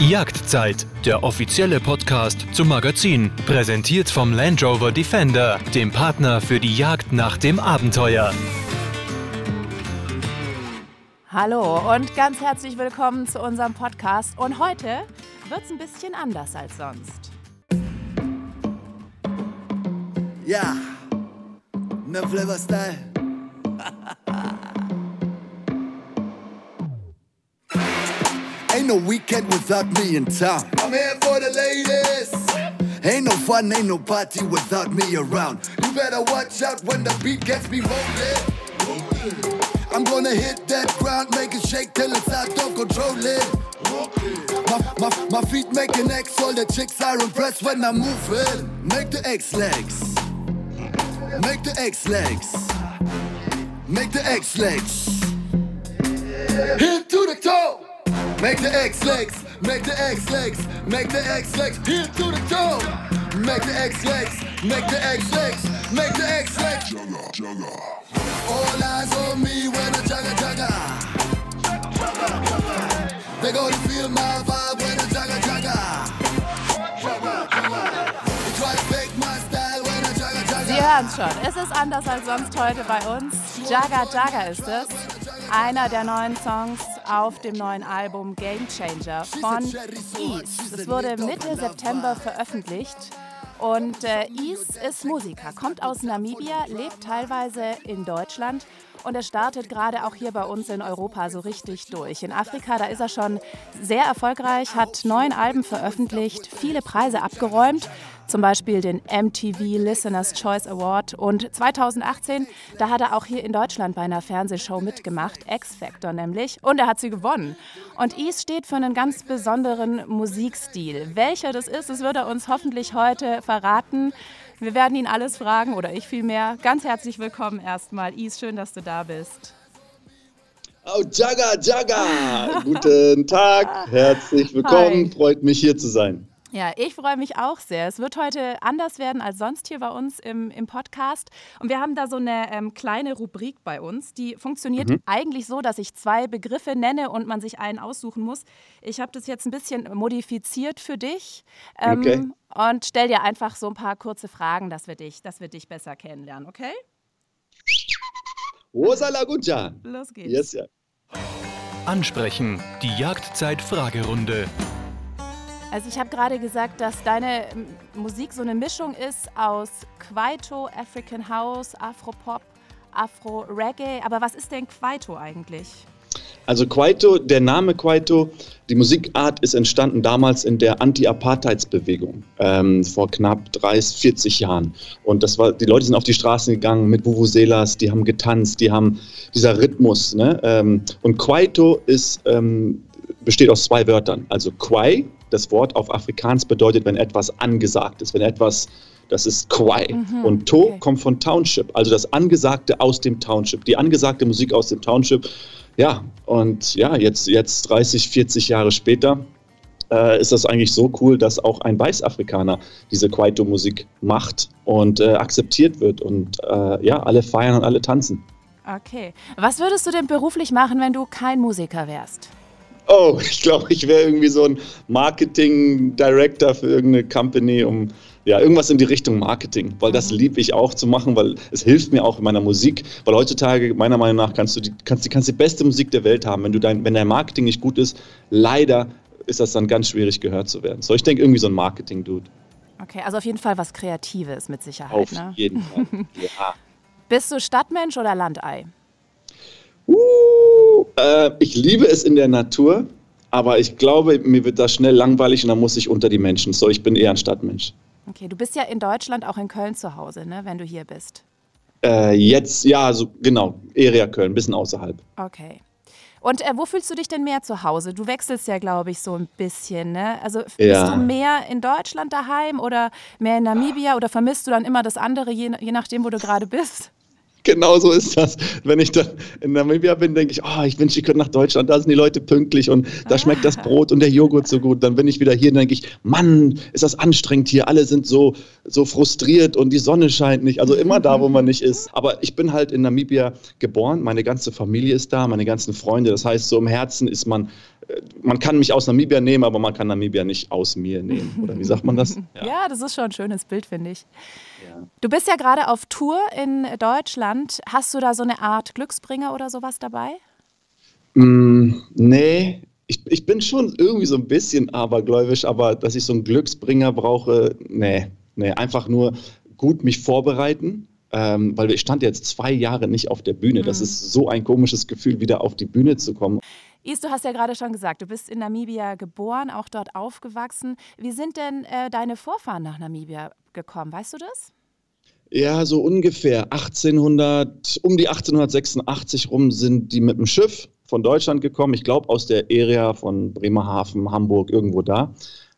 Jagdzeit, der offizielle Podcast zum Magazin, präsentiert vom Land Rover Defender, dem Partner für die Jagd nach dem Abenteuer. Hallo und ganz herzlich willkommen zu unserem Podcast. Und heute wird es ein bisschen anders als sonst. Ja, ne Flavor Style. Ain't no weekend without me in town. I'm here for the ladies. Ain't no fun, ain't no party without me around. You better watch out when the beat gets me rolling. I'm gonna hit that ground, make it shake till it's out, don't control it. My, my, my feet make an X, all the chicks are impressed when I'm moving. Make the X legs. Make the X legs. Make the X legs. Heel to the toe. Make the X legs. Make the X legs. Make the X legs. Heel to the toe. Make the X legs. Make the X legs. Make the X legs. All eyes on me when I jagga jagga. They gonna feel my vibe when I jagga jagga. Sie hören schon, es ist anders als sonst heute bei uns. Jaga Jaga ist es. Einer der neuen Songs auf dem neuen Album Game Changer von Ease. Es wurde Mitte September veröffentlicht. Und äh, Ease ist Musiker, kommt aus Namibia, lebt teilweise in Deutschland und er startet gerade auch hier bei uns in Europa so richtig durch. In Afrika, da ist er schon sehr erfolgreich, hat neun Alben veröffentlicht, viele Preise abgeräumt, zum Beispiel den MTV Listeners Choice Award. Und 2018, da hat er auch hier in Deutschland bei einer Fernsehshow mitgemacht, X Factor nämlich, und er hat sie gewonnen. Und Ease steht für einen ganz besonderen Musikstil. Welcher das ist, das wird er uns hoffentlich heute verraten. Wir werden ihn alles fragen, oder ich vielmehr. Ganz herzlich willkommen erstmal. Is, schön, dass du da bist. Oh, Jaga, Jaga! Guten Tag, herzlich willkommen. Hi. Freut mich hier zu sein. Ja, ich freue mich auch sehr. Es wird heute anders werden als sonst hier bei uns im, im Podcast. Und wir haben da so eine ähm, kleine Rubrik bei uns, die funktioniert Mhm. eigentlich so, dass ich zwei Begriffe nenne und man sich einen aussuchen muss. Ich habe das jetzt ein bisschen modifiziert für dich ähm, Okay. und stell dir einfach so ein paar kurze Fragen, dass wir dich, dass wir dich besser kennenlernen, okay? Rosa Lagunja. Los geht's. Yes, ja. Ansprechen, die Jagdzeit-Fragerunde. Also ich habe gerade gesagt, dass deine Musik so eine Mischung ist aus Kwaito, African House, Afropop, Afro-Reggae. Aber was ist denn Kwaito eigentlich? Also Kwaito, der Name Kwaito, die Musikart ist entstanden damals in der Anti-Apartheidsbewegung ähm, vor knapp 30, 40 Jahren. Und das war, die Leute sind auf die Straßen gegangen mit Vuvuzelas, die haben getanzt, die haben dieser Rhythmus. Ne? Ähm, und Kwaito ist, ähm, besteht aus zwei Wörtern. Also Kwai, das Wort auf Afrikaans bedeutet, wenn etwas angesagt ist, wenn etwas, das ist Kwai. Mhm, und To okay. kommt von Township, also das Angesagte aus dem Township, die angesagte Musik aus dem Township. Ja, und ja, jetzt, jetzt 30, 40 Jahre später äh, ist das eigentlich so cool, dass auch ein Weißafrikaner diese Kwaito-Musik macht und äh, akzeptiert wird. Und äh, ja, alle feiern und alle tanzen. Okay. Was würdest du denn beruflich machen, wenn du kein Musiker wärst? Oh, ich glaube, ich wäre irgendwie so ein Marketing-Director für irgendeine Company, um ja, irgendwas in die Richtung Marketing, weil das liebe ich auch zu machen, weil es hilft mir auch in meiner Musik, weil heutzutage meiner Meinung nach kannst du die, kannst, die- kannst die beste Musik der Welt haben, wenn du dein, wenn dein Marketing nicht gut ist, leider ist das dann ganz schwierig gehört zu werden. So, ich denke irgendwie so ein Marketing-Dude. Okay, also auf jeden Fall was Kreatives mit Sicherheit. Auf Ne? jeden Fall. Ja. Bist du Stadtmensch oder Landei? Uh, äh, ich liebe es in der Natur, aber ich glaube, mir wird das schnell langweilig und dann muss ich unter die Menschen. So, ich bin eher ein Stadtmensch. Okay, du bist ja in Deutschland, auch in Köln zu Hause, ne, wenn du hier bist. Äh, jetzt, ja, so genau, Area Köln, ein bisschen außerhalb. Okay. Und äh, wo fühlst du dich denn mehr zu Hause? Du wechselst ja, glaube ich, so ein bisschen. Ne? Also Ja. bist du mehr in Deutschland daheim oder mehr in Namibia oder vermisst du dann immer das andere, je, je nachdem, wo du gerade bist? Genau so ist das. Wenn ich dann in Namibia bin, denke ich, oh, ich wünsche, ich könnte nach Deutschland, da sind die Leute pünktlich und da schmeckt das ah. Brot und der Joghurt so gut. Dann bin ich wieder hier und denke ich, Mann, ist das anstrengend hier. Alle sind so, so frustriert und die Sonne scheint nicht. Also immer da, wo man nicht ist. Aber ich bin halt in Namibia geboren. Meine ganze Familie ist da, meine ganzen Freunde. Das heißt, so im Herzen ist man, äh, man kann mich aus Namibia nehmen, aber man kann Namibia nicht aus mir nehmen. Oder wie sagt man das? Ja, ja das ist schon ein schönes Bild, finde ich. Du bist ja gerade auf Tour in Deutschland. Hast du da so eine Art Glücksbringer oder sowas dabei? Mm, nee, ich, ich bin schon irgendwie so ein bisschen abergläubisch, aber dass ich so einen Glücksbringer brauche, nee, nee, einfach nur gut mich vorbereiten. Ähm, weil ich stand jetzt zwei Jahre nicht auf der Bühne. Das mhm. ist so ein komisches Gefühl, wieder auf die Bühne zu kommen. Is, du hast ja gerade schon gesagt, du bist in Namibia geboren, auch dort aufgewachsen. Wie sind denn äh, deine Vorfahren nach Namibia gekommen? Weißt du das? Ja, so ungefähr 1800, um die 1886 rum sind die mit dem Schiff von Deutschland gekommen. Ich glaube aus der Area von Bremerhaven, Hamburg, irgendwo da.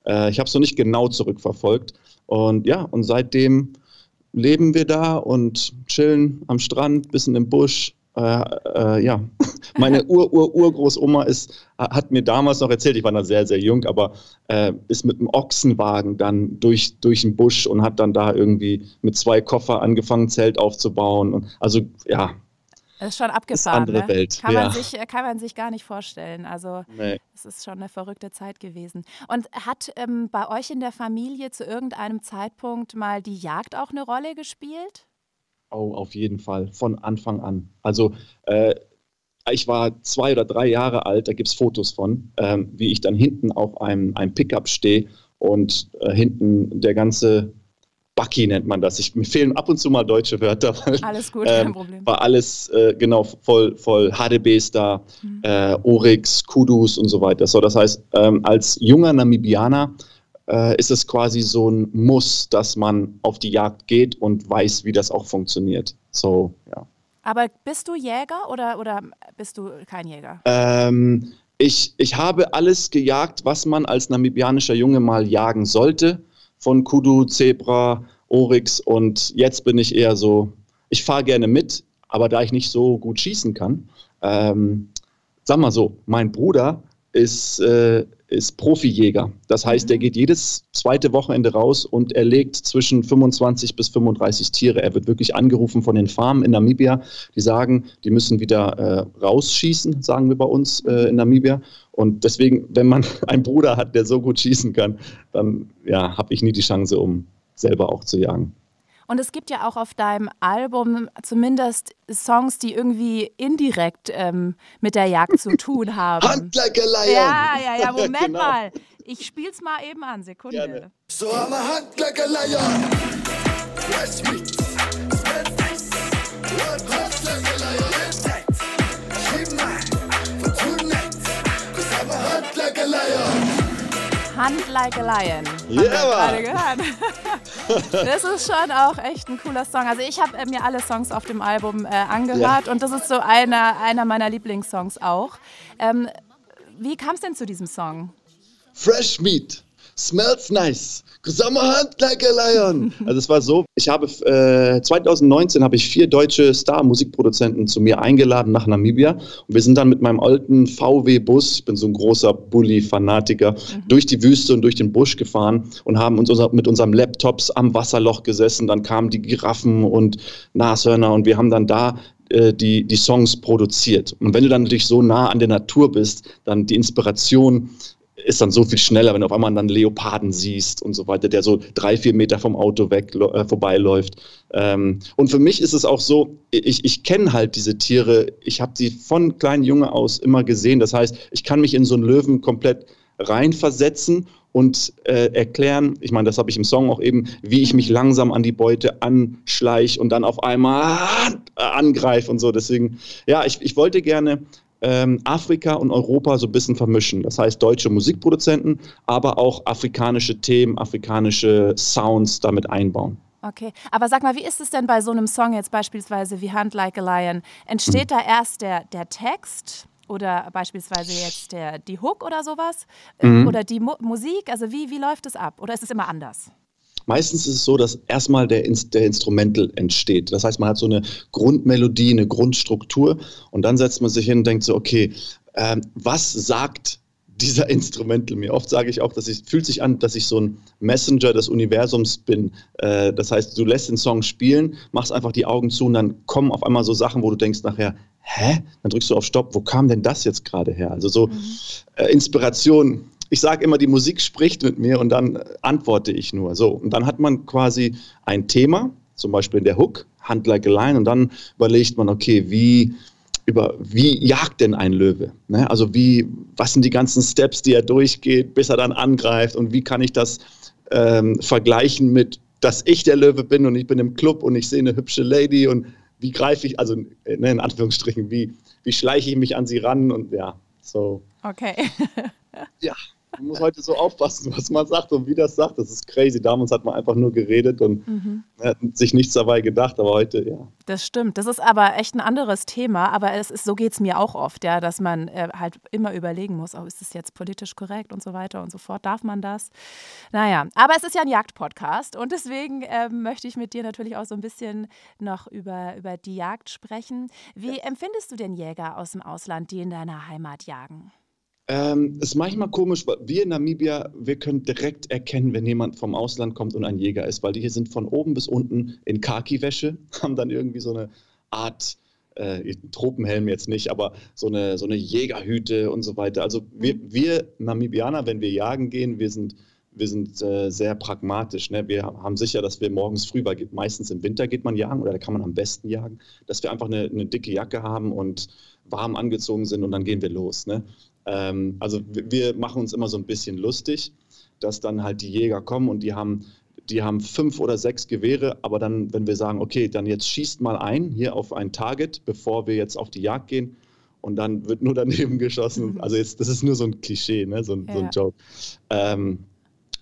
Äh, ich habe es noch nicht genau zurückverfolgt. Und ja, und seitdem leben wir da und chillen am Strand, bisschen im Busch, äh, äh, ja, meine Ur-Ur-Urgroßoma ist, hat mir damals noch erzählt, ich war da sehr, sehr jung, aber äh, ist mit einem Ochsenwagen dann durch, durch den Busch und hat dann da irgendwie mit zwei Koffer angefangen, Zelt aufzubauen. Und, also ja. Das ist schon abgefahren. Ist andere ne? Welt. Kann, ja. man sich, äh, kann man sich gar nicht vorstellen. Also nee. es ist schon eine verrückte Zeit gewesen. Und hat ähm, bei euch in der Familie zu irgendeinem Zeitpunkt mal die Jagd auch eine Rolle gespielt? Oh, auf jeden Fall, von Anfang an. Also äh, ich war zwei oder drei Jahre alt, da gibt es Fotos von, ähm, wie ich dann hinten auf einem, einem Pickup stehe und äh, hinten der ganze Bucky nennt man das. Ich, mir fehlen ab und zu mal deutsche Wörter. Weil, alles gut, ähm, kein Problem. War alles, äh, genau, voll, voll HDBs da, mhm. äh, Oryx, Kudus und so weiter. So, das heißt, ähm, als junger Namibianer äh, ist es quasi so ein Muss, dass man auf die Jagd geht und weiß, wie das auch funktioniert. So, ja. Aber bist du Jäger oder, oder bist du kein Jäger? Ähm, ich, ich habe alles gejagt, was man als namibianischer Junge mal jagen sollte. Von Kudu, Zebra, Oryx und jetzt bin ich eher so, ich fahre gerne mit, aber da ich nicht so gut schießen kann, ähm, sag mal so, mein Bruder ist, äh, ist Profijäger. Das heißt, er mhm. geht jedes zweite Wochenende raus und er legt zwischen 25 bis 35 Tiere. Er wird wirklich angerufen von den Farmen in Namibia, die sagen, die müssen wieder äh, rausschießen, sagen wir bei uns äh, in Namibia. Und deswegen, wenn man einen Bruder hat, der so gut schießen kann, dann ja, habe ich nie die Chance, um selber auch zu jagen. Und es gibt ja auch auf deinem Album zumindest Songs, die irgendwie indirekt ähm, mit der Jagd zu tun haben. Hunt like a lion. Ja, ja, ja, Moment genau. mal. Ich spiel's mal eben an, Sekunde. Gerne. So I'm a hunt like a lion. Fresh meat. Smell Hunt Like a Lion. Ja, yeah. Das ist schon auch echt ein cooler Song. Also ich habe äh, mir alle Songs auf dem Album äh, angehört ja. und das ist so einer, einer meiner Lieblingssongs auch. Ähm, wie kam es denn zu diesem Song? Fresh Meat smells nice. Hunt like a lion. Also es war so, ich habe äh, 2019 habe ich vier deutsche Star-Musikproduzenten zu mir eingeladen nach Namibia und wir sind dann mit meinem alten VW-Bus, ich bin so ein großer Bully-Fanatiker, mhm. durch die Wüste und durch den Busch gefahren und haben uns unser, mit unserem Laptops am Wasserloch gesessen. Dann kamen die Giraffen und Nashörner und wir haben dann da äh, die, die Songs produziert. Und wenn du dann natürlich so nah an der Natur bist, dann die Inspiration ist dann so viel schneller, wenn du auf einmal dann Leoparden siehst und so weiter, der so drei, vier Meter vom Auto weg äh, vorbeiläuft. Ähm, und für mich ist es auch so, ich, ich kenne halt diese Tiere, ich habe sie von kleinen Junge aus immer gesehen. Das heißt, ich kann mich in so einen Löwen komplett reinversetzen und äh, erklären, ich meine, das habe ich im Song auch eben, wie ich mich langsam an die Beute anschleiche und dann auf einmal angreife und so. Deswegen, ja, ich, ich wollte gerne ähm, Afrika und Europa so ein bisschen vermischen. Das heißt, deutsche Musikproduzenten, aber auch afrikanische Themen, afrikanische Sounds damit einbauen. Okay, aber sag mal, wie ist es denn bei so einem Song jetzt beispielsweise wie Hunt Like a Lion? Entsteht mhm. da erst der, der Text oder beispielsweise jetzt der, die Hook oder sowas? Mhm. Oder die Mu Musik? Also wie, wie läuft es ab? Oder ist es immer anders? Meistens ist es so, dass erstmal der, der Instrumental entsteht. Das heißt, man hat so eine Grundmelodie, eine Grundstruktur und dann setzt man sich hin und denkt so, okay, ähm, was sagt dieser Instrumental mir. Oft sage ich auch, dass ich fühlt sich an, dass ich so ein Messenger des Universums bin. Äh, das heißt, du lässt den Song spielen, machst einfach die Augen zu und dann kommen auf einmal so Sachen, wo du denkst nachher, hä? Dann drückst du auf Stopp, wo kam denn das jetzt gerade her? Also so mhm. äh, Inspiration. Ich sage immer, die Musik spricht mit mir und dann äh, antworte ich nur. So, und dann hat man quasi ein Thema, zum Beispiel in der Hook, Hand like a line, und dann überlegt man, okay, wie über wie jagt denn ein Löwe? Ne? Also wie, was sind die ganzen Steps, die er durchgeht, bis er dann angreift und wie kann ich das ähm, vergleichen mit, dass ich der Löwe bin und ich bin im Club und ich sehe eine hübsche Lady und wie greife ich, also ne, in Anführungsstrichen, wie, wie schleiche ich mich an sie ran und ja, so. Okay. ja, man muss heute so aufpassen, was man sagt und wie das sagt. Das ist crazy. Damals hat man einfach nur geredet und mhm. hat sich nichts dabei gedacht, aber heute, ja. Das stimmt. Das ist aber echt ein anderes Thema, aber es ist, so geht es mir auch oft, ja, dass man äh, halt immer überlegen muss, oh, ist das jetzt politisch korrekt und so weiter und so fort. Darf man das? Naja, aber es ist ja ein Jagdpodcast und deswegen äh, möchte ich mit dir natürlich auch so ein bisschen noch über, über die Jagd sprechen. Wie ja. empfindest du den Jäger aus dem Ausland, die in deiner Heimat jagen? Ähm, ist manchmal komisch, weil wir in Namibia, wir können direkt erkennen, wenn jemand vom Ausland kommt und ein Jäger ist, weil die hier sind von oben bis unten in Khaki-Wäsche, haben dann irgendwie so eine Art äh, Tropenhelm jetzt nicht, aber so eine, so eine Jägerhüte und so weiter. Also wir, wir Namibianer, wenn wir jagen gehen, wir sind, wir sind äh, sehr pragmatisch. Ne? Wir haben sicher, dass wir morgens früh, weil meistens im Winter geht man jagen oder da kann man am besten jagen, dass wir einfach eine, eine dicke Jacke haben und warm angezogen sind und dann gehen wir los. Ne? Ähm, also wir machen uns immer so ein bisschen lustig, dass dann halt die Jäger kommen und die haben, die haben fünf oder sechs Gewehre, aber dann, wenn wir sagen, okay, dann jetzt schießt mal ein hier auf ein Target, bevor wir jetzt auf die Jagd gehen, und dann wird nur daneben geschossen. Also jetzt, das ist nur so ein Klischee, ne? so, ja. so ein Joke. Ähm,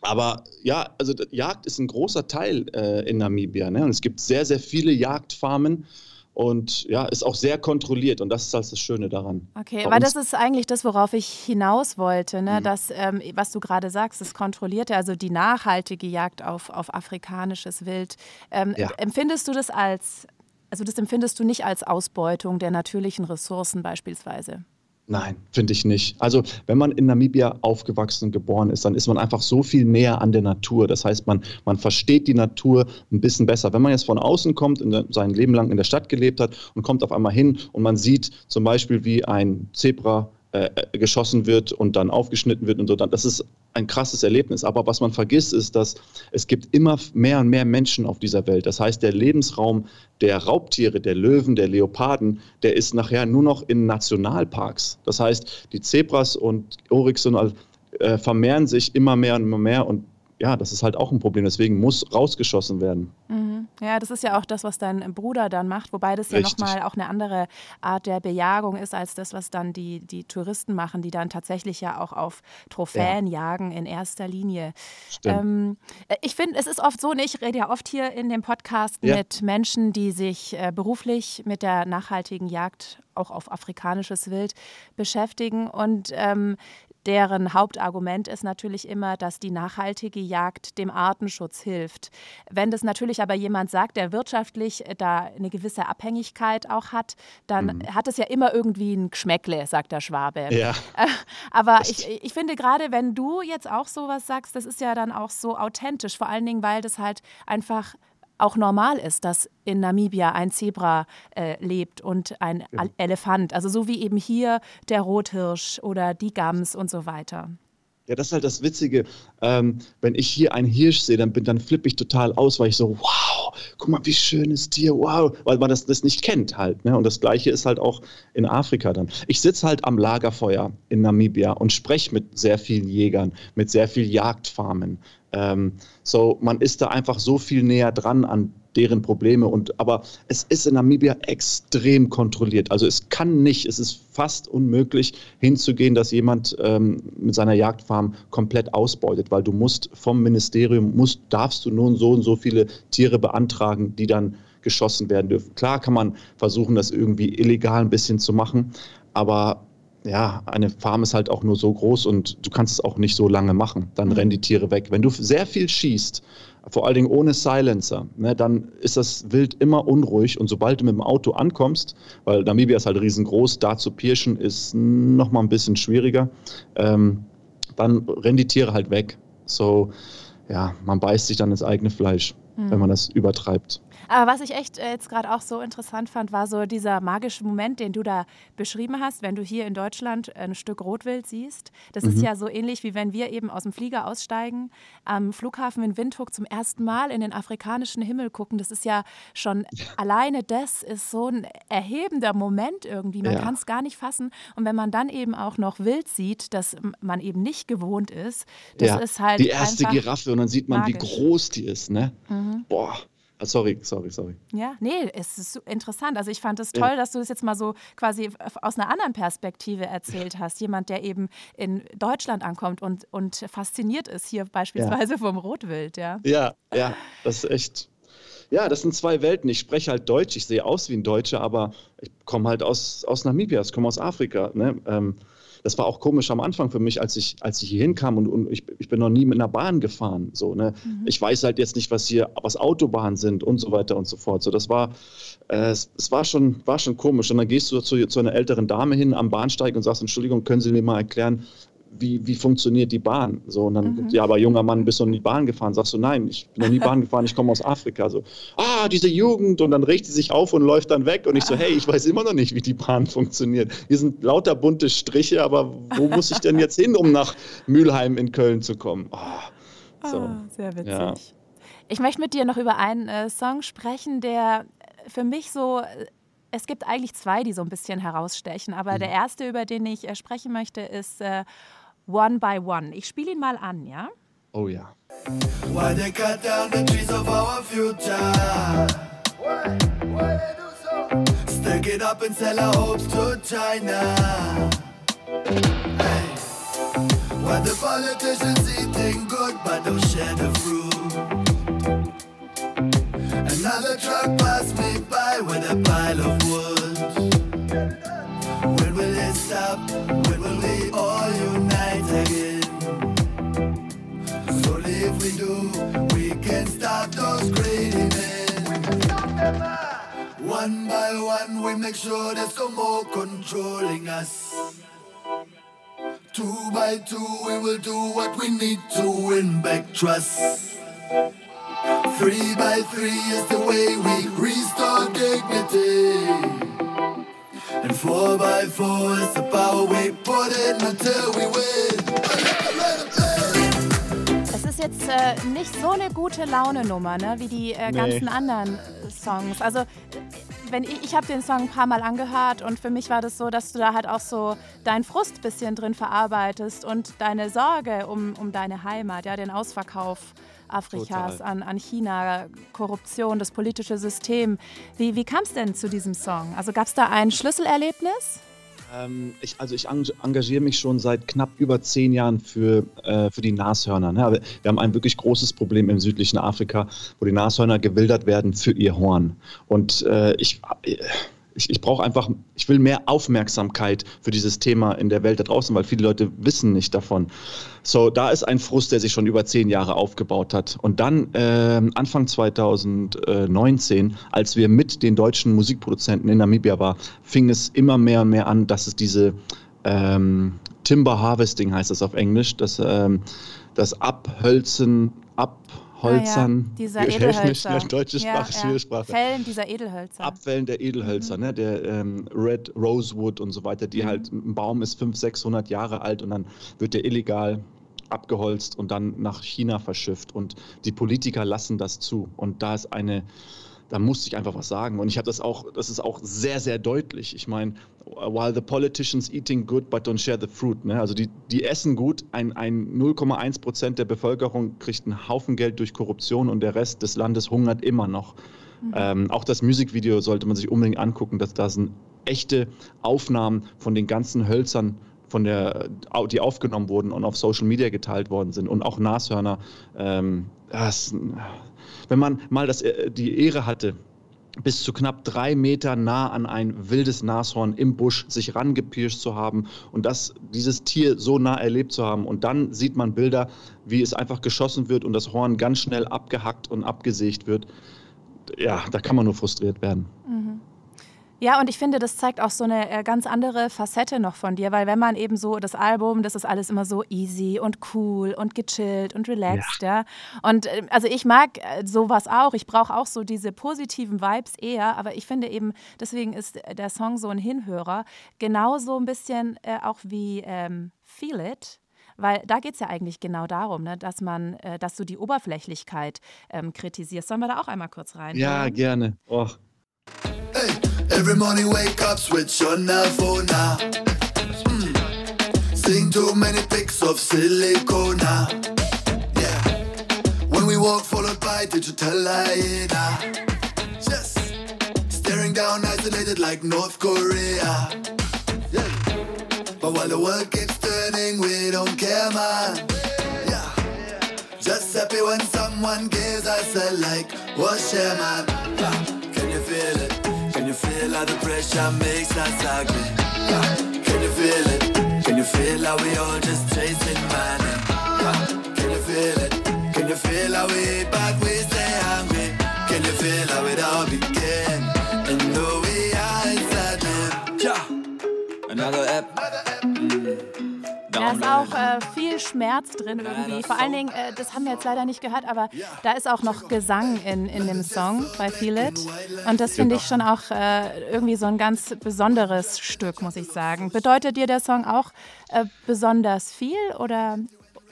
aber ja, also Jagd ist ein großer Teil äh, in Namibia. Ne? Und es gibt sehr, sehr viele Jagdfarmen und ja, ist auch sehr kontrolliert und das ist halt das Schöne daran. Okay, weil das ist eigentlich das, worauf ich hinaus wollte, ne? Mhm. dass, ähm, was du gerade sagst, das Kontrollierte, also die nachhaltige Jagd auf, auf afrikanisches Wild. Ähm, ja. Empfindest du das als, also das empfindest du nicht als Ausbeutung der natürlichen Ressourcen beispielsweise? Nein, finde ich nicht. Also wenn man in Namibia aufgewachsen und geboren ist, dann ist man einfach so viel näher an der Natur. Das heißt, man, man versteht die Natur ein bisschen besser. Wenn man jetzt von außen kommt, der, sein Leben lang in der Stadt gelebt hat und kommt auf einmal hin und man sieht zum Beispiel, wie ein Zebra äh, geschossen wird und dann aufgeschnitten wird und so. Das ist ein krasses Erlebnis. Aber was man vergisst, ist, dass es gibt immer mehr und mehr Menschen auf dieser Welt. Das heißt, der Lebensraum der Raubtiere, der Löwen, der Leoparden, der ist nachher nur noch in Nationalparks. Das heißt, die Zebras und Oryx äh, vermehren sich immer mehr und immer mehr und ja, das ist halt auch ein Problem. Deswegen muss rausgeschossen werden. Mhm. Ja, das ist ja auch das, was dein Bruder dann macht, wobei das Richtig. ja nochmal auch eine andere Art der Bejagung ist, als das, was dann die, die Touristen machen, die dann tatsächlich ja auch auf Trophäen ja. jagen in erster Linie. Ähm, äh, ich finde, es ist oft so, und ich rede ja oft hier in dem Podcast ja. mit Menschen, die sich äh, beruflich mit der nachhaltigen Jagd auch auf afrikanisches Wild beschäftigen. Und ähm, Deren Hauptargument ist natürlich immer, dass die nachhaltige Jagd dem Artenschutz hilft. Wenn das natürlich aber jemand sagt, der wirtschaftlich da eine gewisse Abhängigkeit auch hat, dann mhm. hat es ja immer irgendwie ein Geschmäckle, sagt der Schwabe. Ja. Aber ich, ich finde gerade, wenn du jetzt auch sowas sagst, das ist ja dann auch so authentisch, vor allen Dingen, weil das halt einfach auch normal ist, dass in Namibia ein Zebra äh, lebt und ein ja. Elefant. Also so wie eben hier der Rothirsch oder die Gams und so weiter. Ja, das ist halt das Witzige. Ähm, wenn ich hier einen Hirsch sehe, dann, dann flippe ich total aus, weil ich so, wow, guck mal, wie schönes Tier, wow, weil man das, das nicht kennt halt. Ne? Und das Gleiche ist halt auch in Afrika dann. Ich sitze halt am Lagerfeuer in Namibia und spreche mit sehr vielen Jägern, mit sehr vielen Jagdfarmen, ähm, so, man ist da einfach so viel näher dran an deren Probleme und aber es ist in Namibia extrem kontrolliert. Also es kann nicht, es ist fast unmöglich hinzugehen, dass jemand ähm, mit seiner Jagdfarm komplett ausbeutet, weil du musst vom Ministerium musst, darfst du nun so und so viele Tiere beantragen, die dann geschossen werden dürfen. Klar kann man versuchen, das irgendwie illegal ein bisschen zu machen, aber ja, eine Farm ist halt auch nur so groß und du kannst es auch nicht so lange machen. Dann mhm. rennen die Tiere weg. Wenn du sehr viel schießt, vor allen Dingen ohne Silencer, ne, dann ist das Wild immer unruhig und sobald du mit dem Auto ankommst, weil Namibia ist halt riesengroß, da zu pirschen ist noch mal ein bisschen schwieriger, ähm, dann rennen die Tiere halt weg. So, ja, man beißt sich dann ins eigene Fleisch, mhm. wenn man das übertreibt. Aber was ich echt äh, jetzt gerade auch so interessant fand, war so dieser magische Moment, den du da beschrieben hast, wenn du hier in Deutschland ein Stück Rotwild siehst. Das mhm. ist ja so ähnlich, wie wenn wir eben aus dem Flieger aussteigen, am Flughafen in Windhoek zum ersten Mal in den afrikanischen Himmel gucken. Das ist ja schon, ja. alleine das ist so ein erhebender Moment irgendwie. Man ja. kann es gar nicht fassen. Und wenn man dann eben auch noch Wild sieht, das man eben nicht gewohnt ist, das ja. ist halt. Die erste Giraffe und dann sieht man, magisch. wie groß die ist, ne? Mhm. Boah. Ah, sorry, sorry, sorry. Ja, nee, es ist interessant. Also ich fand es toll, ja. dass du das jetzt mal so quasi aus einer anderen Perspektive erzählt hast. Jemand, der eben in Deutschland ankommt und, und fasziniert ist hier beispielsweise ja. vom Rotwild, ja. Ja, ja, das ist echt. Ja, das sind zwei Welten. Ich spreche halt Deutsch, ich sehe aus wie ein Deutscher, aber ich komme halt aus, aus Namibia, ich komme aus Afrika. Ne? Ähm, das war auch komisch am Anfang für mich, als ich, als ich hier hinkam und, und ich, ich bin noch nie mit einer Bahn gefahren. So, ne? Mhm. Ich weiß halt jetzt nicht, was hier, was Autobahnen sind und so weiter und so fort. So, das war, äh, es, es, war, schon, war schon komisch. Und dann gehst du zu, zu einer älteren Dame hin am Bahnsteig und sagst, Entschuldigung, können Sie mir mal erklären, wie, wie funktioniert die Bahn? So, und dann, mhm. ja, aber junger Mann, bist du noch nie Bahn gefahren? Sagst du, nein, ich bin noch nie Bahn gefahren, ich komme aus Afrika. So, ah, diese Jugend. Und dann regt sie sich auf und läuft dann weg. Und ich so, hey, ich weiß immer noch nicht, wie die Bahn funktioniert. Hier sind lauter bunte Striche, aber wo muss ich denn jetzt hin, um nach Mülheim in Köln zu kommen? Oh, so. ah, sehr witzig. Ja. Ich möchte mit dir noch über einen äh, Song sprechen, der für mich so äh, es gibt eigentlich zwei, die so ein bisschen herausstechen, aber mhm. der erste, über den ich äh, sprechen möchte, ist äh, One by One. Ich spiele ihn mal an, ja? Oh ja. Why they cut down the trees of our future? Why? Why they do so? Stick it up and sell our hopes to China. Hey. Why the politicians eating good but don't share the fruit? Another truck passed me by with a pile of wood. When will it stop? One, we make sure there's no more controlling us. Two by two, we will do what we need to win back trust. Three by three is the way we restore dignity. And four by four is the power we put in until we win. Es ist jetzt äh, nicht so eine gute Laune-Nummer, ne, wie die äh, ganzen nee. anderen äh, Songs. Also wenn ich, ich habe den Song ein paar Mal angehört und für mich war das so, dass du da halt auch so deinen Frust ein bisschen drin verarbeitest und deine Sorge um, um deine Heimat, ja, den Ausverkauf Afrikas, an, an China, Korruption, das politische System. Wie, wie kam es denn zu diesem Song? Also gab es da ein Schlüsselerlebnis? Ähm, ich, also ich engagiere mich schon seit knapp über zehn Jahren für, äh, für die Nashörner. Ne? Wir haben ein wirklich großes Problem im südlichen Afrika, wo die Nashörner gewildert werden für ihr Horn. Und äh, ich, äh, ich, ich brauche einfach, ich will mehr Aufmerksamkeit für dieses Thema in der Welt da draußen, weil viele Leute wissen nicht davon. So, da ist ein Frust, der sich schon über zehn Jahre aufgebaut hat. Und dann äh, Anfang 2019, als wir mit den deutschen Musikproduzenten in Namibia waren, fing es immer mehr und mehr an, dass es diese ähm, Timber Harvesting heißt das auf Englisch, das, ähm, das Abhölzen, ab Holzern. Ah, ja, dieser Edelhölzer. Nicht, deutsche Sprache, ja, ja. Sprache. Fällen dieser Edelhölzer. Abfällen der Edelhölzer, mhm. ne? der ähm, Red Rosewood und so weiter, die mhm. halt, ein Baum ist 500, 600 Jahre alt und dann wird der illegal abgeholzt und dann nach China verschifft. Und die Politiker lassen das zu. Und da ist eine da musste ich einfach was sagen. Und ich habe das auch, das ist auch sehr, sehr deutlich. Ich meine, while the politicians eating good but don't share the fruit. Ne? Also die, die essen gut, ein, ein 0,1 Prozent der Bevölkerung kriegt einen Haufen Geld durch Korruption und der Rest des Landes hungert immer noch. Mhm. Ähm, auch das Musikvideo sollte man sich unbedingt angucken, dass da sind echte Aufnahmen von den ganzen Hölzern von der, die aufgenommen wurden und auf Social Media geteilt worden sind und auch Nashörner. Ähm, das, wenn man mal das, äh, die Ehre hatte, bis zu knapp drei Meter nah an ein wildes Nashorn im Busch sich rangepirscht zu haben und das, dieses Tier so nah erlebt zu haben. Und dann sieht man Bilder, wie es einfach geschossen wird und das Horn ganz schnell abgehackt und abgesägt wird. Ja, da kann man nur frustriert werden. Mhm. Ja, und ich finde, das zeigt auch so eine äh, ganz andere Facette noch von dir, weil wenn man eben so das Album, das ist alles immer so easy und cool und gechillt und relaxed, ja. ja? Und äh, also ich mag äh, sowas auch. Ich brauche auch so diese positiven Vibes eher, aber ich finde eben, deswegen ist der Song so ein Hinhörer, genauso ein bisschen äh, auch wie ähm, Feel It. Weil da geht es ja eigentlich genau darum, ne, dass man, äh, dass du die Oberflächlichkeit ähm, kritisierst. Sollen wir da auch einmal kurz rein? Ja, gerne. Oh. Hey. Every morning wake up, switch on the phone now. Mm. Seeing too many pics of silicona. Yeah. When we walk followed by digital hyena. Just staring down, isolated like North Korea. Yeah. But while the world keeps turning, we don't care, man. Yeah. Just happy when someone gives us a like, what's share, man? It? You feel how the pressure makes us ugly? Yeah. Can you feel it? Can you feel how we all just chasing money? Yeah. Can you feel it? Can you feel how we eat but we stay hungry? Can you feel how it all began? And though we are inside them, yeah. Another app. Da ist auch äh, viel Schmerz drin irgendwie. Vor allen Dingen, äh, das haben wir jetzt leider nicht gehört, aber da ist auch noch Gesang in, in dem Song bei Feel It. Und das finde ich schon auch äh, irgendwie so ein ganz besonderes Stück, muss ich sagen. Bedeutet dir der Song auch äh, besonders viel oder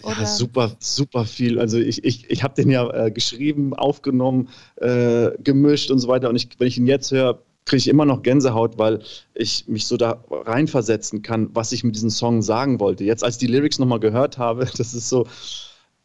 ja, super, super viel. Also ich, ich, ich habe den ja äh, geschrieben, aufgenommen, äh, gemischt und so weiter. Und ich, wenn ich ihn jetzt höre, kriege ich immer noch Gänsehaut, weil ich mich so da reinversetzen kann, was ich mit diesem Song sagen wollte. Jetzt, als die Lyrics nochmal gehört habe, das ist so,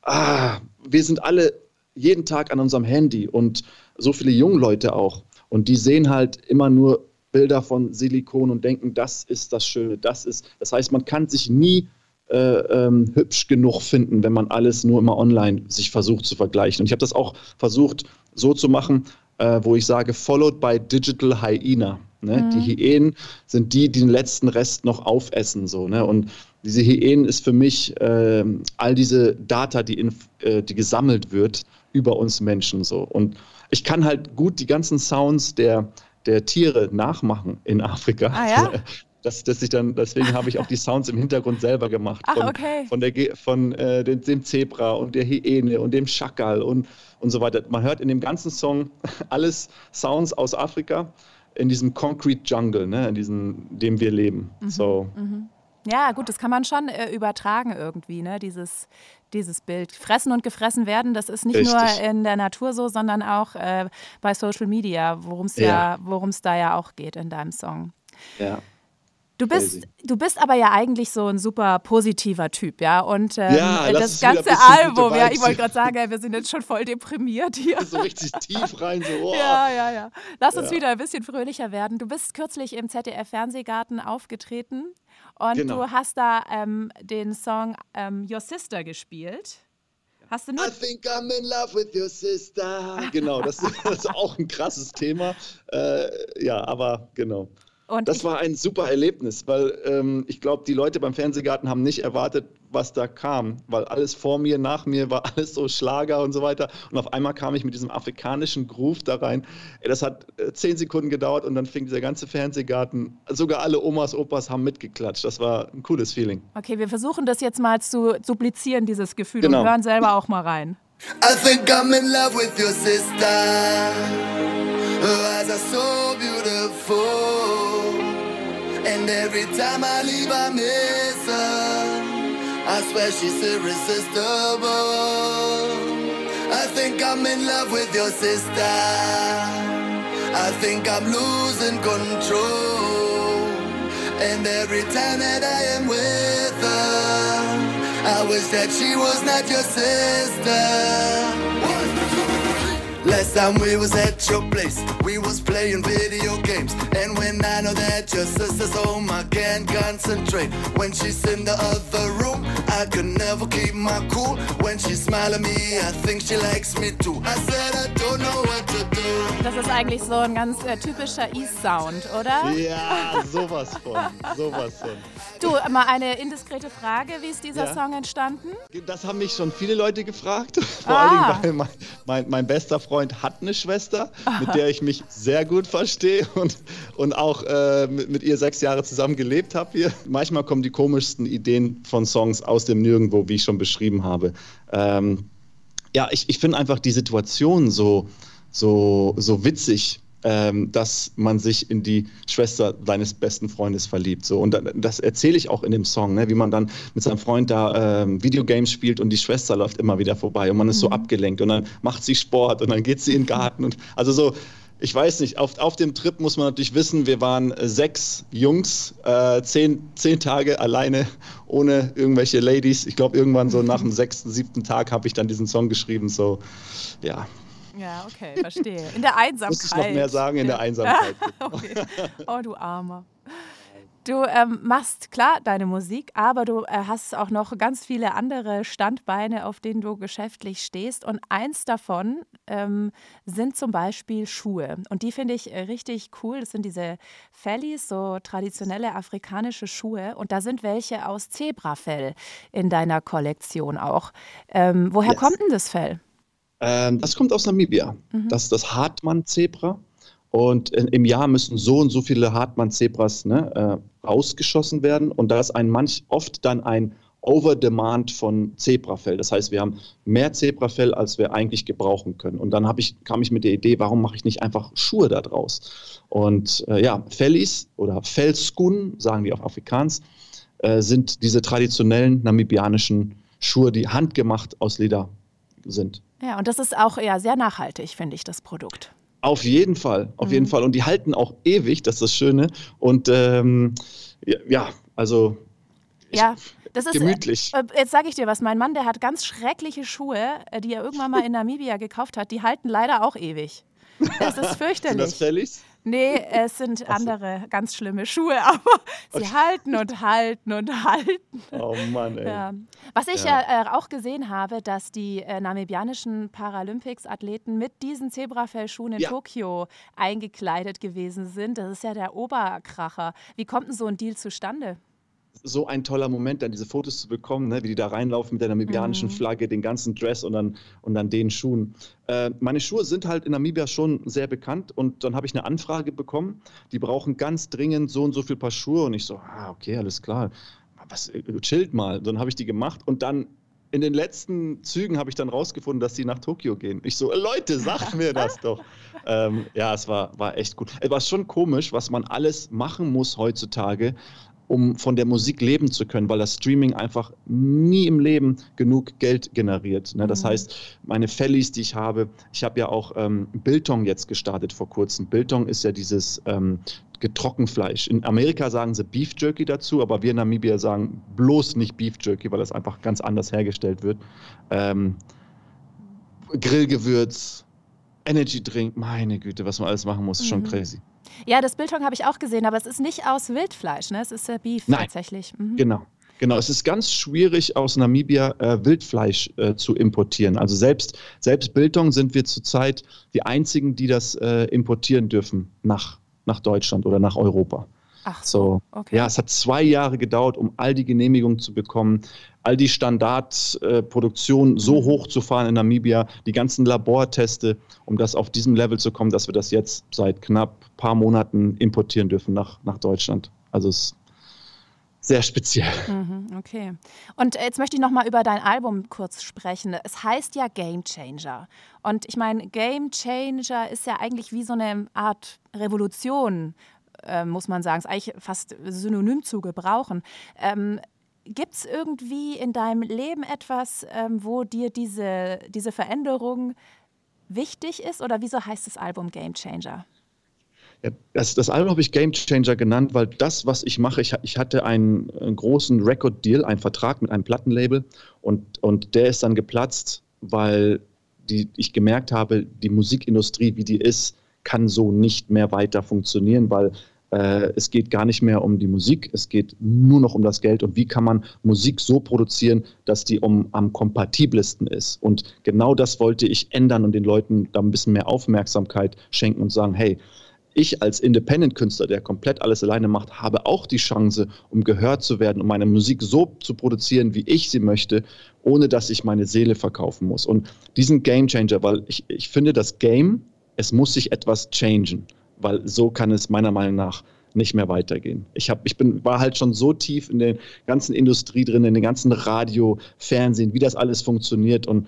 ah, wir sind alle jeden Tag an unserem Handy und so viele junge Leute auch. Und die sehen halt immer nur Bilder von Silikon und denken, das ist das Schöne, das ist. Das heißt, man kann sich nie äh, ähm, hübsch genug finden, wenn man alles nur immer online sich versucht zu vergleichen. Und ich habe das auch versucht so zu machen, äh, wo ich sage, followed by digital hyena. Ne? Mhm. Die Hyänen sind die, die den letzten Rest noch aufessen. So, ne? Und diese Hyänen ist für mich äh, all diese Data, die, in, äh, die gesammelt wird über uns Menschen. So. Und ich kann halt gut die ganzen Sounds der, der Tiere nachmachen in Afrika. Ah, ja? dass, dass ich dann, deswegen habe ich auch die Sounds im Hintergrund selber gemacht. Ach, von, okay. Von, der, von äh, dem, dem, Zebra und der Hyäne und dem Schakal und, und so weiter. Man hört in dem ganzen Song alles Sounds aus Afrika in diesem Concrete Jungle, ne, in diesem, dem wir leben. Mhm. So. Mhm. Ja, gut, das kann man schon äh, übertragen irgendwie, ne? Dieses, dieses Bild. Fressen und gefressen werden, das ist nicht Richtig. nur in der Natur so, sondern auch äh, bei Social Media, worum es ja. ja da ja auch geht in deinem Song. Ja. Du bist, du bist aber ja eigentlich so ein super positiver Typ, ja. Und ähm, ja, das ganze Album, ja, ich wollte gerade sagen, wir sind jetzt schon voll deprimiert hier. So richtig tief rein, so. Oh. Ja, ja, ja. Lass uns ja. wieder ein bisschen fröhlicher werden. Du bist kürzlich im ZDF-Fernsehgarten aufgetreten und genau. du hast da ähm, den Song ähm, Your Sister gespielt. Hast du nur I think I'm in love with your sister. Genau, das, das ist auch ein krasses Thema. Äh, ja, aber genau. Und das war ein super Erlebnis, weil ähm, ich glaube, die Leute beim Fernsehgarten haben nicht erwartet, was da kam, weil alles vor mir, nach mir war alles so Schlager und so weiter. Und auf einmal kam ich mit diesem afrikanischen Groove da rein. Das hat äh, zehn Sekunden gedauert und dann fing dieser ganze Fernsehgarten, sogar alle Omas, Opas haben mitgeklatscht. Das war ein cooles Feeling. Okay, wir versuchen das jetzt mal zu duplizieren, dieses Gefühl, genau. und hören selber auch mal rein. I think I'm in love with your sister. Oh, so beautiful. And every time I leave, I miss her. I swear she's irresistible. I think I'm in love with your sister. I think I'm losing control. And every time that I am with her, I wish that she was not your sister. Last time we was at your place, we was playing video games. And when I know that your sister's home, I can't concentrate. When she's in the other room, I can never keep my cool. When she smile at me, I think she likes me too. I said I don't know what to do. Das ist eigentlich so ein ganz äh, typischer East-Sound, oder? Ja, sowas von, sowas von. Du, mal eine indiskrete Frage. Wie ist dieser Ja. Song entstanden? Das haben mich schon viele Leute gefragt. Vor Ah. allen Dingen, weil mein, mein, mein bester Freund hat eine Schwester, mit der ich mich sehr gut verstehe und, und auch äh, mit, mit ihr sechs Jahre zusammen gelebt habe hier. Manchmal kommen die komischsten Ideen von Songs aus dem Nirgendwo, wie ich schon beschrieben habe. Ähm, ja, ich, ich finde einfach die Situation so, so, so witzig, ähm, dass man sich in die Schwester seines besten Freundes verliebt. So. Und da- das erzähle ich auch in dem Song, ne? wie man dann mit seinem Freund da ähm, Videogames spielt und die Schwester läuft immer wieder vorbei und man ist so abgelenkt und dann macht sie Sport und dann geht sie in den Garten. Und, also so, ich weiß nicht, auf, auf dem Trip muss man natürlich wissen, wir waren äh, sechs Jungs, äh, zehn, zehn Tage alleine ohne irgendwelche Ladies. Ich glaube, irgendwann so nach dem sechsten, siebten Tag habe ich dann diesen Song geschrieben. So, ja, Ja, okay, verstehe. In der Einsamkeit. muss ich noch mehr sagen in der Einsamkeit. okay. Oh, du Armer. Du ähm, machst klar deine Musik, aber du äh, hast auch noch ganz viele andere Standbeine, auf denen du geschäftlich stehst. Und eins davon ähm, sind zum Beispiel Schuhe. Und die finde ich äh, richtig cool. Das sind diese Fellies, so traditionelle afrikanische Schuhe. Und da sind welche aus Zebrafell in deiner Kollektion auch. Ähm, woher Yes. kommt denn das Fell? Ähm, das kommt aus Namibia. Mhm. Das ist das Hartmann-Zebra. Und im Jahr müssen so und so viele Hartmann-Zebras ne, äh, rausgeschossen werden. Und da ist ein manch oft dann ein Overdemand von Zebrafell. Das heißt, wir haben mehr Zebrafell, als wir eigentlich gebrauchen können. Und dann ich, kam ich mit der Idee, warum mache ich nicht einfach Schuhe da draus? Und äh, ja, Fellis oder Felskun, sagen die auf Afrikaans, äh, sind diese traditionellen namibianischen Schuhe, die handgemacht aus Leder sind. Ja, und das ist auch ja, sehr nachhaltig, finde ich, das Produkt. Auf jeden Fall, auf Mhm. jeden Fall. Und die halten auch ewig, das ist das Schöne. Und ähm, ja, also Ja, das ist. gemütlich. Äh, jetzt sage ich dir was, mein Mann, der hat ganz schreckliche Schuhe, äh, die er irgendwann mal in Namibia gekauft hat. Die halten leider auch ewig. Das ist Sind das fürchterlich. Nee, es sind Ach so. andere ganz schlimme Schuhe, aber sie halten und halten und halten. Oh Mann, ey. Ja. Was ich Ja. ja. äh, auch gesehen habe, dass die äh, namibianischen Paralympics-Athleten mit diesen Zebrafellschuhen in Ja. Tokio eingekleidet gewesen sind. Das ist ja der Oberkracher. Wie kommt denn so ein Deal zustande? So ein toller Moment, dann diese Fotos zu bekommen, ne, wie die da reinlaufen mit der namibianischen Mhm. Flagge, den ganzen Dress und dann, und dann den Schuhen. Äh, meine Schuhe sind halt in Namibia schon sehr bekannt und dann habe ich eine Anfrage bekommen, die brauchen ganz dringend so und so viel Paar Schuhe und ich so, ah, okay, alles klar. Was, äh, chillt mal. Dann habe ich die gemacht und dann in den letzten Zügen habe ich dann rausgefunden, dass die nach Tokio gehen. Ich so, Leute, sagt mir das doch. ähm, ja, es war, war echt gut. Es war schon komisch, was man alles machen muss heutzutage, um von der Musik leben zu können, weil das Streaming einfach nie im Leben genug Geld generiert. Ne? Das Mhm. heißt, meine Fellies, die ich habe, ich habe ja auch ähm, Biltong jetzt gestartet vor kurzem. Biltong ist ja dieses ähm, Getrockenfleisch. In Amerika sagen sie Beef Jerky dazu, aber wir in Namibia sagen bloß nicht Beef Jerky, weil das einfach ganz anders hergestellt wird. Ähm, Grillgewürz, Energy Drink, meine Güte, was man alles machen muss, ist schon Mhm. crazy. Ja, das Biltong habe ich auch gesehen, aber es ist nicht aus Wildfleisch, ne? Es ist äh, Beef Nein. tatsächlich. Mhm. Genau. Genau, es ist ganz schwierig aus Namibia äh, Wildfleisch äh, zu importieren. Also selbst, selbst Biltong sind wir zurzeit die einzigen, die das äh, importieren dürfen nach, nach Deutschland oder nach Europa. Ach so. Okay. ja, es hat zwei Jahre gedauert, um all die Genehmigungen zu bekommen, all die Standardproduktionen so Mhm. hochzufahren in Namibia, die ganzen Laborteste, um das auf diesem Level zu kommen, dass wir das jetzt seit knapp paar Monaten importieren dürfen nach, nach Deutschland. Also es sehr speziell. Mhm, okay. Und jetzt möchte ich noch mal über dein Album kurz sprechen. Es heißt ja Game Changer. Und ich meine, Game Changer ist ja eigentlich wie so eine Art Revolution, äh, muss man sagen. Ist eigentlich fast synonym zu gebrauchen. Ähm, Gibt es irgendwie in deinem Leben etwas, ähm, wo dir diese, diese Veränderung wichtig ist? Oder wieso heißt das Album Game Changer? Ja, das, das Album habe ich Game Changer genannt, weil das, was ich mache, ich, ich hatte einen, einen großen Record-Deal, einen Vertrag mit einem Plattenlabel und, und der ist dann geplatzt, weil die, ich gemerkt habe, die Musikindustrie, wie die ist, kann so nicht mehr weiter funktionieren, weil es geht gar nicht mehr um die Musik, es geht nur noch um das Geld und wie kann man Musik so produzieren, dass die um, am kompatibelsten ist. Und genau das wollte ich ändern und den Leuten da ein bisschen mehr Aufmerksamkeit schenken und sagen, hey, ich als Independent-Künstler, der komplett alles alleine macht, habe auch die Chance, um gehört zu werden, um meine Musik so zu produzieren, wie ich sie möchte, ohne dass ich meine Seele verkaufen muss. Und diesen Game Changer, weil ich, ich finde, das Game, es muss sich etwas changen, weil so kann es meiner Meinung nach nicht mehr weitergehen. Ich, hab, ich bin, war halt schon so tief in der ganzen Industrie drin, in den ganzen Radio, Fernsehen, wie das alles funktioniert und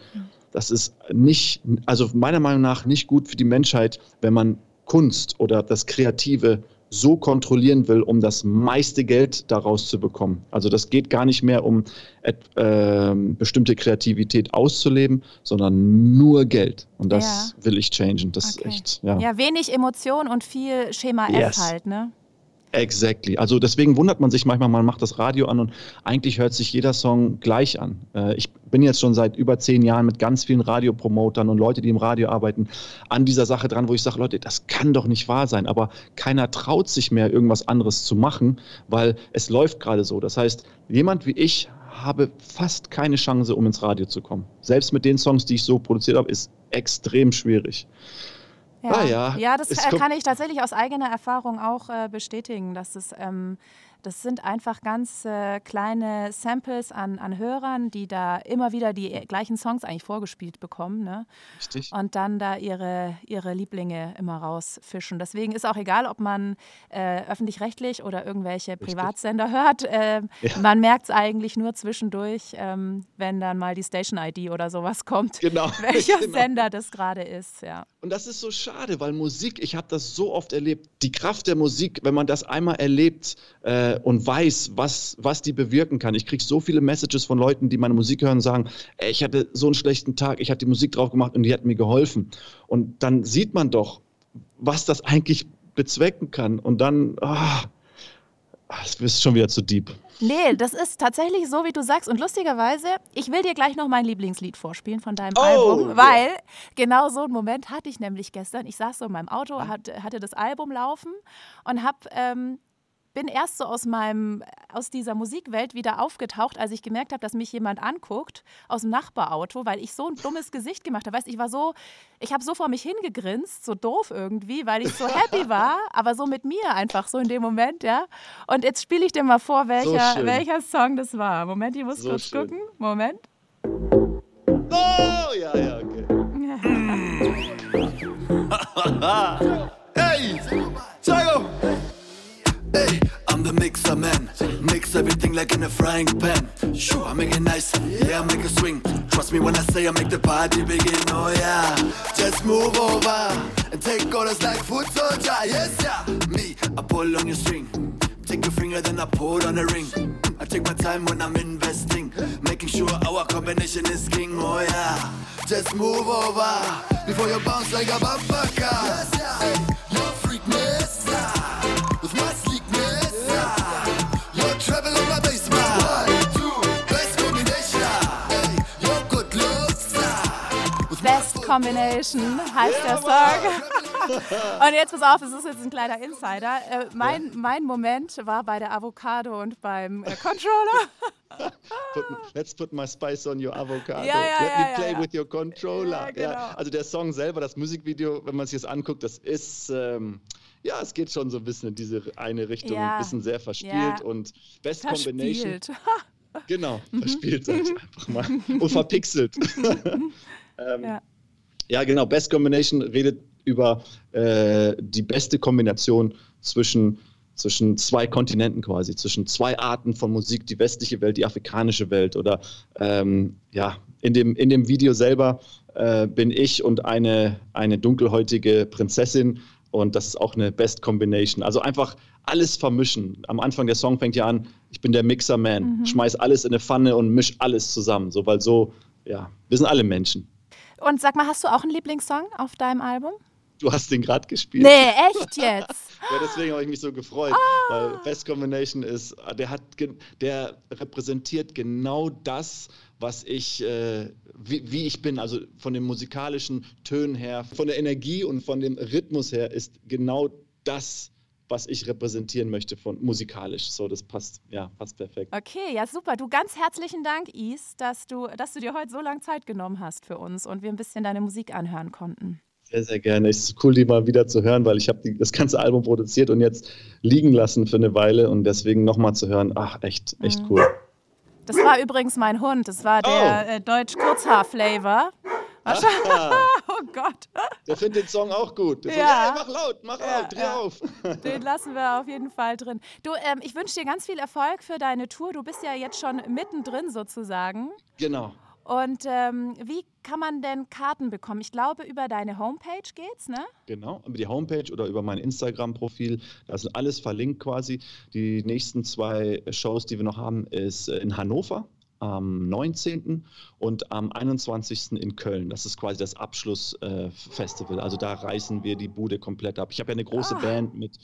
das ist nicht, also meiner Meinung nach nicht gut für die Menschheit, wenn man Kunst oder das Kreative so kontrollieren will, um das meiste Geld daraus zu bekommen. Also das geht gar nicht mehr um äh, bestimmte Kreativität auszuleben, sondern nur Geld. Und das ja. will ich changen. Das okay. ist echt, ja. Ja, wenig Emotion und viel Schema yes. F halt, ne? Exactly. Also deswegen wundert man sich manchmal, man macht das Radio an und eigentlich hört sich jeder Song gleich an. Äh, ich bin jetzt schon seit über zehn Jahren mit ganz vielen Radiopromotern und Leute, die im Radio arbeiten, an dieser Sache dran, wo ich sage, Leute, das kann doch nicht wahr sein. Aber keiner traut sich mehr, irgendwas anderes zu machen, weil es läuft gerade so. Das heißt, jemand wie ich habe fast keine Chance, um ins Radio zu kommen. Selbst mit den Songs, die ich so produziert habe, ist extrem schwierig. Ja, ah, ja. ja das kann ich tatsächlich aus eigener Erfahrung auch äh, bestätigen, dass es ähm, das sind einfach ganz äh, kleine Samples an, an Hörern, die da immer wieder die gleichen Songs eigentlich vorgespielt bekommen. Ne? Richtig. Und dann da ihre, ihre Lieblinge immer rausfischen. Deswegen ist auch egal, ob man äh, öffentlich-rechtlich oder irgendwelche Richtig. Privatsender hört. Äh, ja. Man merkt es eigentlich nur zwischendurch, ähm, wenn dann mal die Station-ID oder sowas kommt, genau. welcher genau. Sender das gerade ist. Ja. Und das ist so schade, weil Musik, ich habe das so oft erlebt, die Kraft der Musik, wenn man das einmal erlebt, äh, und weiß, was, was die bewirken kann. Ich kriege so viele Messages von Leuten, die meine Musik hören und sagen, ey, ich hatte so einen schlechten Tag, ich habe die Musik drauf gemacht und die hat mir geholfen. Und dann sieht man doch, was das eigentlich bezwecken kann. Und dann, ah, es ist schon wieder zu deep. Nee, das ist tatsächlich so, wie du sagst. Und lustigerweise, ich will dir gleich noch mein Lieblingslied vorspielen von deinem oh, Album, weil yeah. genau so einen Moment hatte ich nämlich gestern. Ich saß so in meinem Auto, hatte, hatte das Album laufen und habe ähm, bin erst so aus meinem, aus dieser Musikwelt wieder aufgetaucht, als ich gemerkt habe, dass mich jemand anguckt aus dem Nachbarauto, weil ich so ein dummes Gesicht gemacht habe. Weißt, ich war so, ich habe so vor mich hingegrinst, so doof irgendwie, weil ich so happy war, aber so mit mir einfach so in dem Moment, ja. Und jetzt spiele ich dir mal vor, welcher, so welcher Song das war. Moment, ich muss so kurz schön. gucken. Moment. Oh, ja, ja, okay. hey, Chago! Hey, The mixer man. Mix everything like in a frying pan. Sure, I make it nice. Yeah, I make a swing. Trust me when I say I make the party begin. Oh yeah, just move over and take orders like foot soldier. Yes, yeah. Me, I pull on your string. Take your finger, then I pull on the ring. I take my time when I'm investing, making sure our combination is king. Oh yeah, just move over before you bounce like a bumper car. Yes, yeah. Combination heißt der Song. Und jetzt pass auf, es ist jetzt ein kleiner Insider. Äh, mein, mein Moment war bei der Avocado und beim äh, Controller. Put, let's put my spice on your avocado. Ja, ja, Let me play with your controller. Genau. also der Song selber, das Musikvideo, wenn man sich das anguckt, das ist. Ähm, ja, es geht schon so ein bisschen in diese eine Richtung, ein bisschen sehr verspielt und Best verspielt. Combination. Genau, mhm. verspielt, sag ich einfach mal. Und verpixelt. ähm, ja. Ja, genau. Best Combination redet über äh, die beste Kombination zwischen, zwischen zwei Kontinenten quasi, zwischen zwei Arten von Musik, die westliche Welt, die afrikanische Welt. Oder ähm, ja, in dem, in dem Video selber äh, bin ich und eine, eine dunkelhäutige Prinzessin und das ist auch eine Best Combination. Also einfach alles vermischen. Am Anfang der Song fängt ja an, ich bin der Mixer-Man, mhm. schmeiß alles in eine Pfanne und misch alles zusammen. So, weil so, ja, wir sind alle Menschen. Und sag mal, hast du auch einen Lieblingssong auf deinem Album? Du hast den gerade gespielt. Nee, echt jetzt? ja, deswegen habe ich mich so gefreut. Ah. Weil Best Combination ist, der hat, der repräsentiert genau das, was ich, äh, wie, wie, ich bin. Also von den musikalischen Tönen her, von der Energie und von dem Rhythmus her ist genau das was ich repräsentieren möchte von musikalisch. So, das passt, ja, passt perfekt. Okay, ja, super. Du ganz herzlichen Dank, Is, dass du, dass du dir heute so lange Zeit genommen hast für uns und wir ein bisschen deine Musik anhören konnten. Sehr, sehr gerne. Es ist cool, die mal wieder zu hören, weil ich habe das ganze Album produziert und jetzt liegen lassen für eine Weile und deswegen nochmal zu hören, ach, echt, echt mhm. cool. Das war übrigens mein Hund. Das war der oh. äh, Deutsch-Kurzhaar-Flavor. oh Gott. Der findet den Song auch gut. Der ja. Sagt, hey, mach laut, mach ja, laut, dreh ja. auf. Den lassen wir auf jeden Fall drin. Du, ähm, ich wünsche dir ganz viel Erfolg für deine Tour. Du bist ja jetzt schon mittendrin sozusagen. Genau. Und ähm, wie kann man denn Karten bekommen? Ich glaube, über deine Homepage geht's, ne? Genau, über die Homepage oder über mein Instagram-Profil. Da ist alles verlinkt quasi. Die nächsten zwei Shows, die wir noch haben, ist äh, in Hannover am 19. und am 21. in Köln. Das ist quasi das Abschlussfestival. Äh, also da reißen wir die Bude komplett ab. Ich habe ja eine große ah. Band mit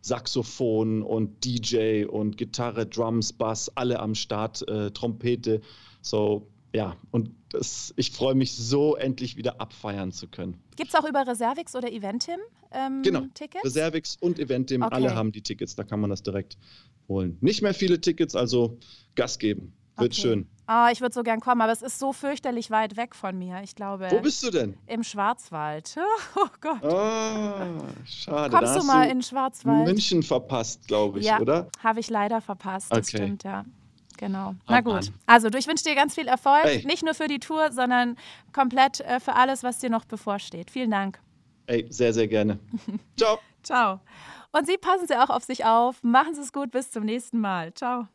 Saxophon und DJ und Gitarre, Drums, Bass, alle am Start, äh, Trompete. So, ja, und das, ich freue mich so, endlich wieder abfeiern zu können. Gibt es auch über Reservix oder Eventim ähm, genau. Tickets? Reservix und Eventim, okay. alle haben die Tickets, da kann man das direkt holen. Nicht mehr viele Tickets, also Gas geben. Wird okay. schön. Oh, ich würde so gern kommen, aber es ist so fürchterlich weit weg von mir. Ich glaube. Wo bist du denn? Im Schwarzwald. Oh Gott. Oh, schade. Kommst du mal in den Schwarzwald? München verpasst, glaube ich, ja, oder? Habe ich leider verpasst. Das okay. stimmt, ja. Genau. Oh, Na gut. Also, ich wünsche dir ganz viel Erfolg. Ey. Nicht nur für die Tour, sondern komplett äh, für alles, was dir noch bevorsteht. Vielen Dank. Ey, sehr, sehr gerne. Ciao. Ciao. Und Sie passen Sie auch auf sich auf. Machen Sie es gut. Bis zum nächsten Mal. Ciao.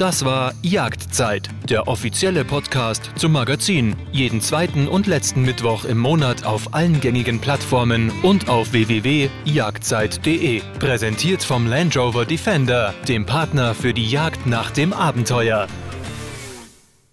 Das war Jagdzeit, der offizielle Podcast zum Magazin. Jeden zweiten und letzten Mittwoch im Monat auf allen gängigen Plattformen und auf www.jagdzeit.de. Präsentiert vom Land Rover Defender, dem Partner für die Jagd nach dem Abenteuer.